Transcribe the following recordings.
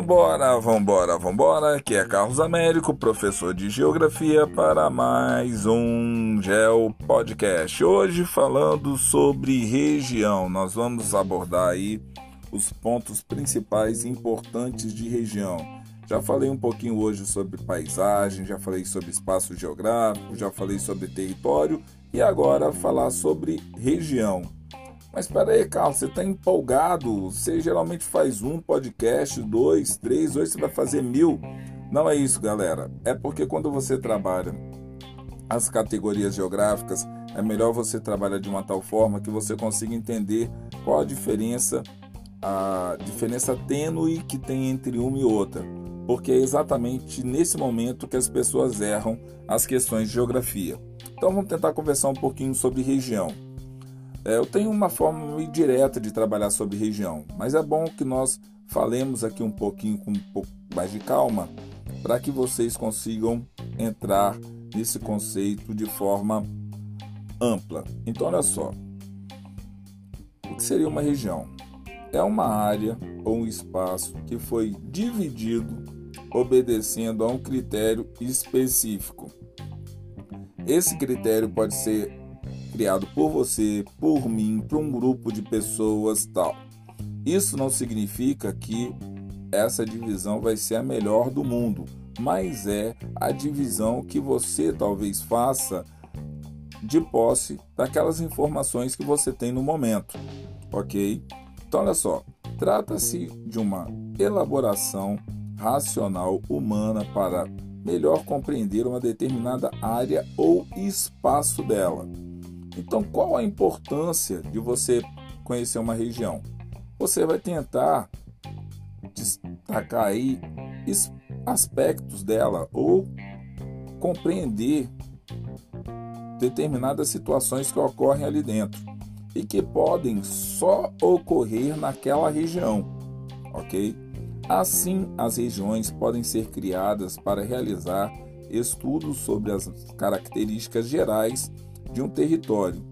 Vambora, vambora, vambora. Aqui é Carlos Américo, professor de Geografia, para mais um Geo Podcast. Hoje falando sobre região. Nós vamos abordar aí os pontos principais importantes de região. Já falei um pouquinho hoje sobre paisagem, já falei sobre espaço geográfico, já falei sobre território e agora falar sobre região. Mas espera aí, Carlos, você está empolgado. Você geralmente faz um podcast, dois, três, hoje você vai fazer mil. Não é isso, galera. É porque quando você trabalha as categorias geográficas, é melhor você trabalhar de uma tal forma que você consiga entender qual a diferença, a diferença tênue que tem entre uma e outra. Porque é exatamente nesse momento que as pessoas erram as questões de geografia. Então vamos tentar conversar um pouquinho sobre região. É, eu tenho uma forma meio direta de trabalhar sobre região, mas é bom que nós falemos aqui um pouquinho com um pouco mais de calma para que vocês consigam entrar nesse conceito de forma ampla. Então, olha só: o que seria uma região? É uma área ou um espaço que foi dividido obedecendo a um critério específico. Esse critério pode ser criado por você, por mim, por um grupo de pessoas, tal. Isso não significa que essa divisão vai ser a melhor do mundo, mas é a divisão que você talvez faça de posse daquelas informações que você tem no momento, ok? Então, olha só, trata-se de uma elaboração racional humana para melhor compreender uma determinada área ou espaço dela. Então, qual a importância de você conhecer uma região? Você vai tentar destacar aí aspectos dela ou compreender determinadas situações que ocorrem ali dentro e que podem só ocorrer naquela região, ok? Assim, as regiões podem ser criadas para realizar estudos sobre as características gerais de um território.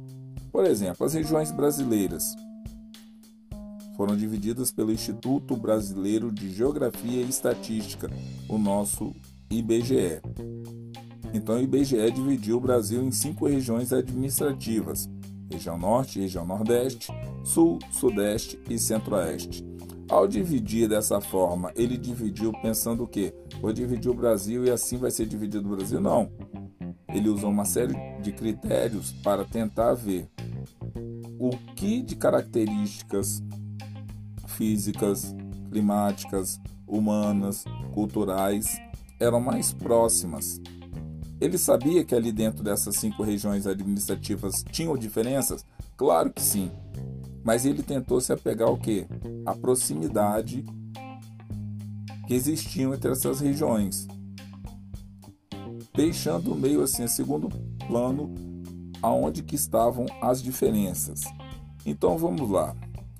Por exemplo, as regiões brasileiras foram divididas pelo Instituto Brasileiro de Geografia e Estatística, o nosso IBGE. Então, o IBGE dividiu o Brasil em cinco regiões administrativas: região Norte, região Nordeste, Sul, Sudeste e Centro-Oeste. Ao dividir dessa forma, ele dividiu pensando o quê? Vou dividir o Brasil e assim vai ser dividido o Brasil? Não ele usou uma série de critérios para tentar ver o que de características físicas, climáticas, humanas, culturais eram mais próximas. Ele sabia que ali dentro dessas cinco regiões administrativas tinham diferenças? Claro que sim. Mas ele tentou se apegar ao que? A proximidade que existiam entre essas regiões deixando meio assim a segundo plano aonde que estavam as diferenças. Então vamos lá.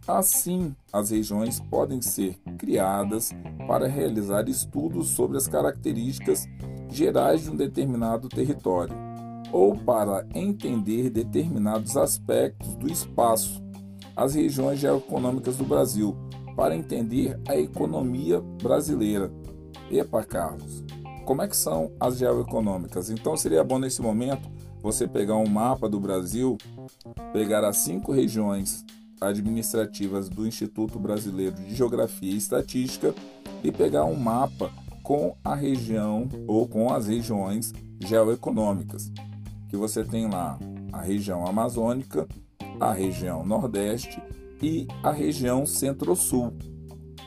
Assim, as regiões podem ser criadas para realizar estudos sobre as características gerais de um determinado território ou para entender determinados aspectos do espaço, as regiões geoeconômicas do Brasil, para entender a economia brasileira. Epa, Carlos, como é que são as geoeconômicas? Então seria bom nesse momento você pegar um mapa do Brasil, pegar as cinco regiões administrativas do Instituto Brasileiro de Geografia e Estatística e pegar um mapa com a região ou com as regiões geoeconômicas, que você tem lá a região amazônica, a região nordeste e a região centro-sul.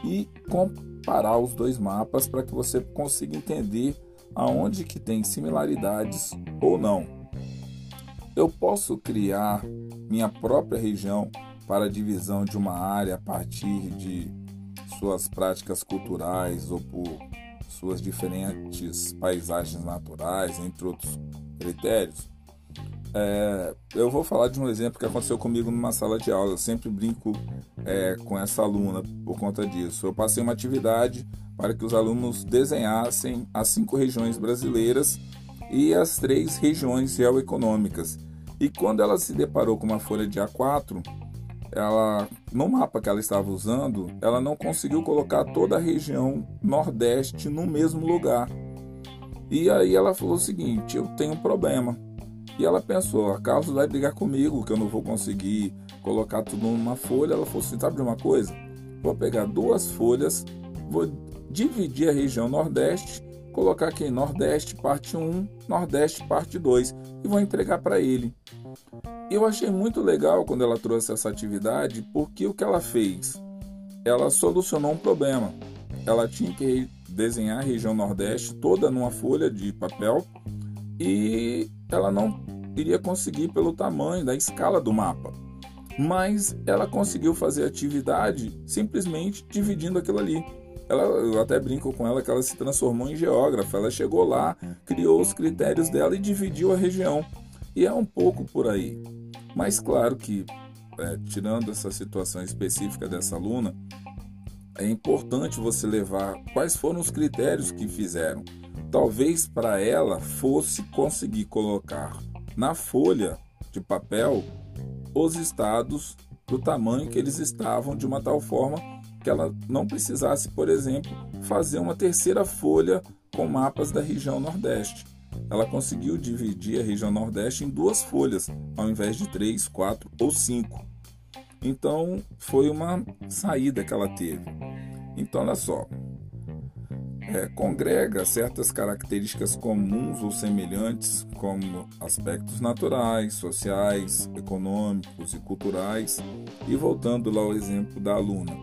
E com comparar os dois mapas para que você consiga entender aonde que tem similaridades ou não. Eu posso criar minha própria região para a divisão de uma área a partir de suas práticas culturais ou por suas diferentes paisagens naturais, entre outros critérios. É, eu vou falar de um exemplo que aconteceu comigo numa sala de aula. Eu sempre brinco é, com essa aluna por conta disso. Eu passei uma atividade para que os alunos desenhassem as cinco regiões brasileiras e as três regiões geoeconômicas. E quando ela se deparou com uma folha de A4, ela no mapa que ela estava usando, ela não conseguiu colocar toda a região Nordeste no mesmo lugar. E aí ela falou o seguinte: eu tenho um problema. E ela pensou: a Carlos vai brigar comigo, que eu não vou conseguir colocar tudo numa folha. Ela falou assim: sabe de uma coisa? Vou pegar duas folhas, vou dividir a região Nordeste, colocar aqui Nordeste parte 1, Nordeste parte 2 e vou entregar para ele. Eu achei muito legal quando ela trouxe essa atividade, porque o que ela fez? Ela solucionou um problema. Ela tinha que desenhar a região Nordeste toda numa folha de papel e ela não iria conseguir pelo tamanho da escala do mapa. Mas ela conseguiu fazer atividade simplesmente dividindo aquilo ali. Ela, eu até brinco com ela que ela se transformou em geógrafa. Ela chegou lá, criou os critérios dela e dividiu a região. E é um pouco por aí. Mas claro que, é, tirando essa situação específica dessa aluna, é importante você levar quais foram os critérios que fizeram. Talvez para ela fosse conseguir colocar na folha de papel os estados do tamanho que eles estavam, de uma tal forma que ela não precisasse, por exemplo, fazer uma terceira folha com mapas da região Nordeste. Ela conseguiu dividir a região Nordeste em duas folhas, ao invés de três, quatro ou cinco. Então foi uma saída que ela teve. Então olha só, é, congrega certas características comuns ou semelhantes, como aspectos naturais, sociais, econômicos e culturais. E voltando lá ao exemplo da aluna,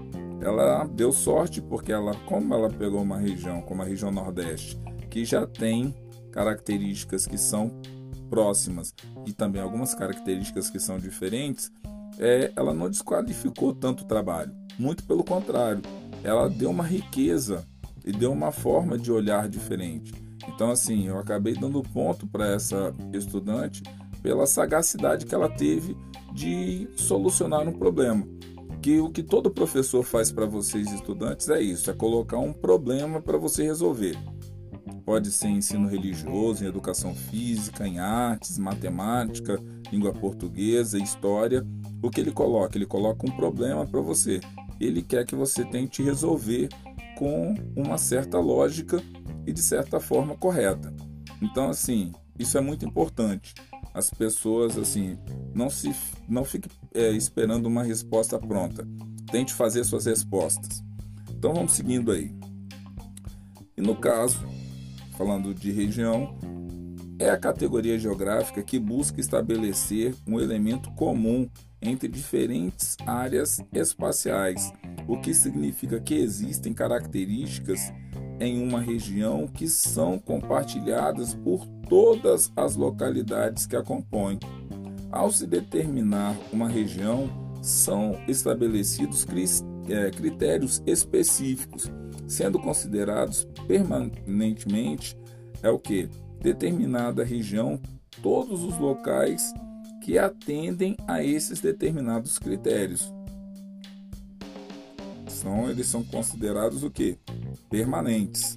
ela deu sorte porque ela, como ela pegou uma região, como a região Nordeste, que já tem características que são próximas e também algumas características que são diferentes, é, ela não desqualificou tanto o trabalho. Muito pelo contrário, ela deu uma riqueza e deu uma forma de olhar diferente. Então, assim, eu acabei dando ponto para essa estudante pela sagacidade que ela teve de solucionar um problema. Que o que todo professor faz para vocês estudantes é isso, é colocar um problema para você resolver. Pode ser em ensino religioso, em educação física, em artes, matemática, língua portuguesa, história. O que ele coloca? Ele coloca um problema para você. Ele quer que você tente resolver com uma certa lógica e de certa forma correta. Então, assim, isso é muito importante. As pessoas, assim, não se não fique é, esperando uma resposta pronta. Tente fazer suas respostas. Então, vamos seguindo aí. E no caso, falando de região, é a categoria geográfica que busca estabelecer um elemento comum entre diferentes áreas espaciais, o que significa que existem características em uma região que são compartilhadas por todas as localidades que a compõem. Ao se determinar uma região, são estabelecidos é, critérios específicos sendo considerados permanentemente é o que determinada região, todos os locais que atendem a esses determinados critérios. Eles são considerados o que? Permanentes.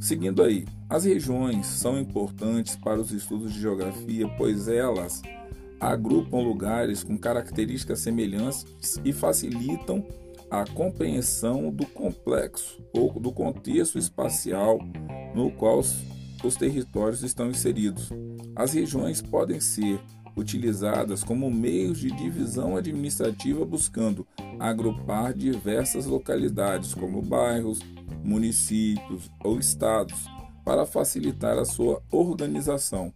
Seguindo aí, as regiões são importantes para os estudos de geografia, pois elas agrupam lugares com características semelhantes e facilitam a compreensão do complexo ou do contexto espacial no qual os territórios estão inseridos. As regiões podem ser utilizadas como meios de divisão administrativa buscando agrupar diversas localidades como bairros, municípios ou estados para facilitar a sua organização.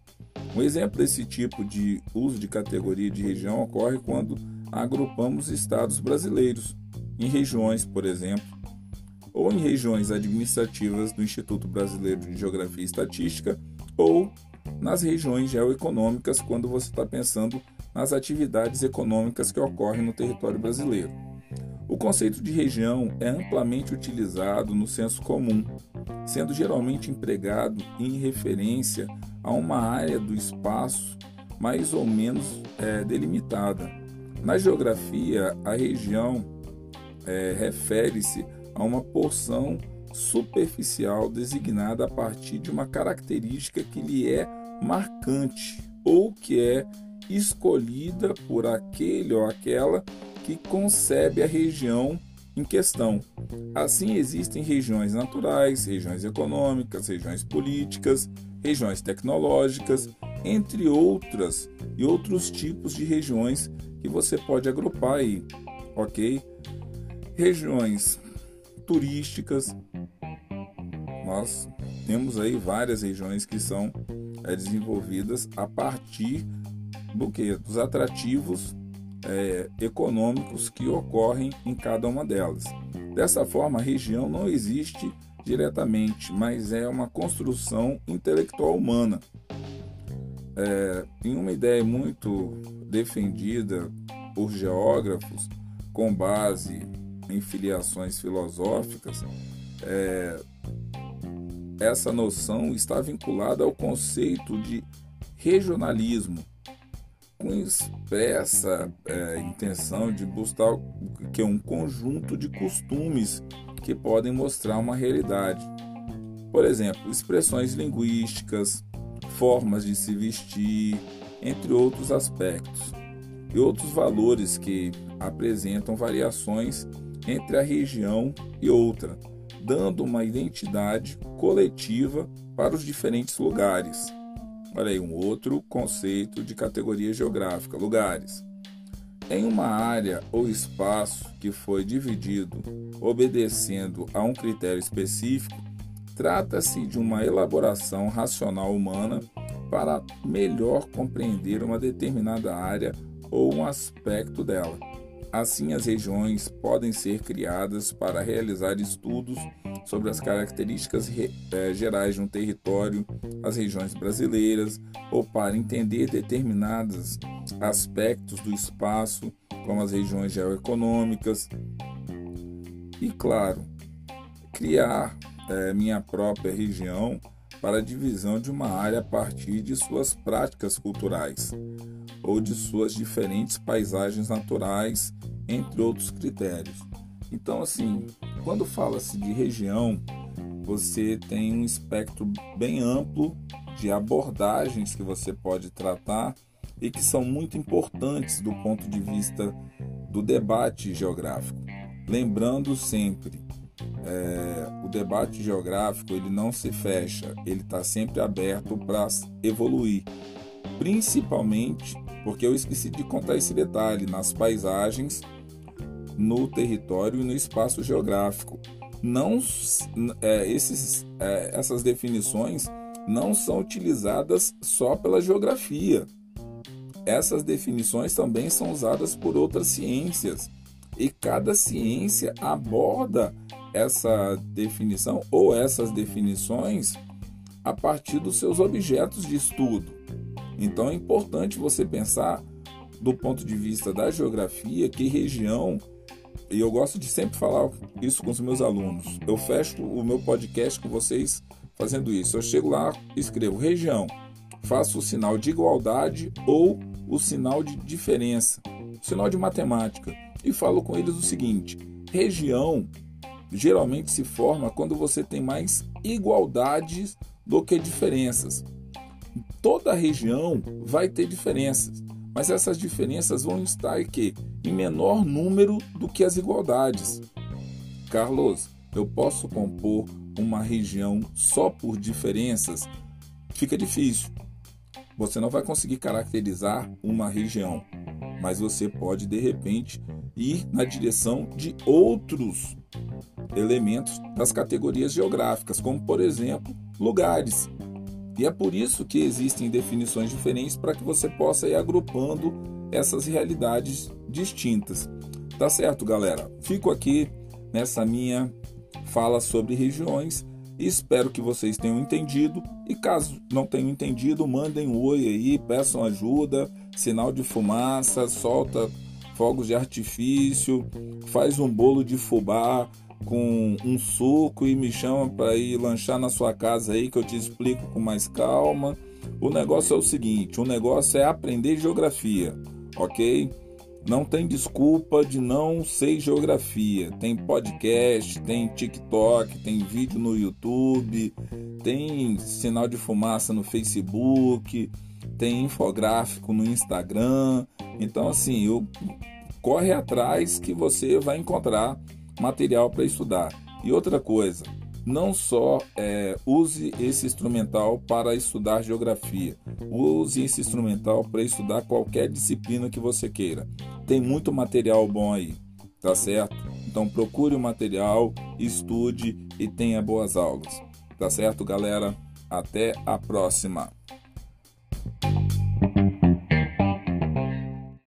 Um exemplo desse tipo de uso de categoria de região ocorre quando agrupamos estados brasileiros em regiões, por exemplo, ou em regiões administrativas do Instituto Brasileiro de Geografia e Estatística, ou nas regiões geoeconômicas, quando você está pensando nas atividades econômicas que ocorrem no território brasileiro. O conceito de região é amplamente utilizado no senso comum, sendo geralmente empregado em referência a uma área do espaço mais ou menos é, delimitada. Na geografia, a região é, refere-se a uma porção superficial designada a partir de uma característica que lhe é marcante ou que é escolhida por aquele ou aquela que concebe a região em questão. Assim, existem regiões naturais, regiões econômicas, regiões políticas, regiões tecnológicas, entre outras e outros tipos de regiões que você pode agrupar aí, ok? Regiões turísticas, nós temos aí várias regiões que são é, desenvolvidas a partir do que dos atrativos é, econômicos que ocorrem em cada uma delas. Dessa forma, a região não existe diretamente, mas é uma construção intelectual humana. É, em uma ideia muito defendida por geógrafos, com base em filiações filosóficas, é, essa noção está vinculada ao conceito de regionalismo, com expressa é, intenção de buscar que é um conjunto de costumes que podem mostrar uma realidade. Por exemplo, expressões linguísticas, formas de se vestir, entre outros aspectos, e outros valores que apresentam variações entre a região e outra, dando uma identidade coletiva para os diferentes lugares. Olha aí, um outro conceito de categoria geográfica: lugares. Em uma área ou espaço que foi dividido obedecendo a um critério específico, trata-se de uma elaboração racional humana para melhor compreender uma determinada área ou um aspecto dela. Assim, as regiões podem ser criadas para realizar estudos sobre as características eh, gerais de um território, as regiões brasileiras, ou para entender determinados aspectos do espaço, como as regiões geoeconômicas. E, claro, criar eh, minha própria região para a divisão de uma área a partir de suas práticas culturais ou de suas diferentes paisagens naturais, entre outros critérios. Então, assim, quando fala-se de região, você tem um espectro bem amplo de abordagens que você pode tratar e que são muito importantes do ponto de vista do debate geográfico. Lembrando sempre, é, o debate geográfico ele não se fecha, ele está sempre aberto para evoluir, principalmente porque eu esqueci de contar esse detalhe nas paisagens, no território e no espaço geográfico. Não é, esses, é, essas definições não são utilizadas só pela geografia. Essas definições também são usadas por outras ciências e cada ciência aborda essa definição ou essas definições a partir dos seus objetos de estudo. Então é importante você pensar do ponto de vista da geografia que região e eu gosto de sempre falar isso com os meus alunos. Eu fecho o meu podcast com vocês fazendo isso. Eu chego lá, escrevo região, faço o sinal de igualdade ou o sinal de diferença, o sinal de matemática e falo com eles o seguinte: região geralmente se forma quando você tem mais igualdades do que diferenças. Toda região vai ter diferenças, mas essas diferenças vão estar que em menor número do que as igualdades. Carlos, eu posso compor uma região só por diferenças? Fica difícil. Você não vai conseguir caracterizar uma região, mas você pode de repente ir na direção de outros elementos das categorias geográficas, como por exemplo, lugares. E é por isso que existem definições diferentes para que você possa ir agrupando essas realidades distintas. Tá certo, galera? Fico aqui nessa minha fala sobre regiões espero que vocês tenham entendido. E caso não tenham entendido, mandem um oi aí, peçam ajuda, sinal de fumaça, solta fogos de artifício, faz um bolo de fubá, com um suco e me chama para ir lanchar na sua casa aí que eu te explico com mais calma. O negócio é o seguinte, o negócio é aprender geografia, ok? Não tem desculpa de não ser geografia. Tem podcast, tem TikTok, tem vídeo no YouTube, tem sinal de fumaça no Facebook. tem infográfico no Instagram. Então, assim, eu, corre atrás que você vai encontrar material para estudar. E outra coisa, não só é, use esse instrumental para estudar geografia, use esse instrumental para estudar qualquer disciplina que você queira. Tem muito material bom aí, tá certo? Então procure o material, estude e tenha boas aulas. Tá certo, galera? Até a próxima.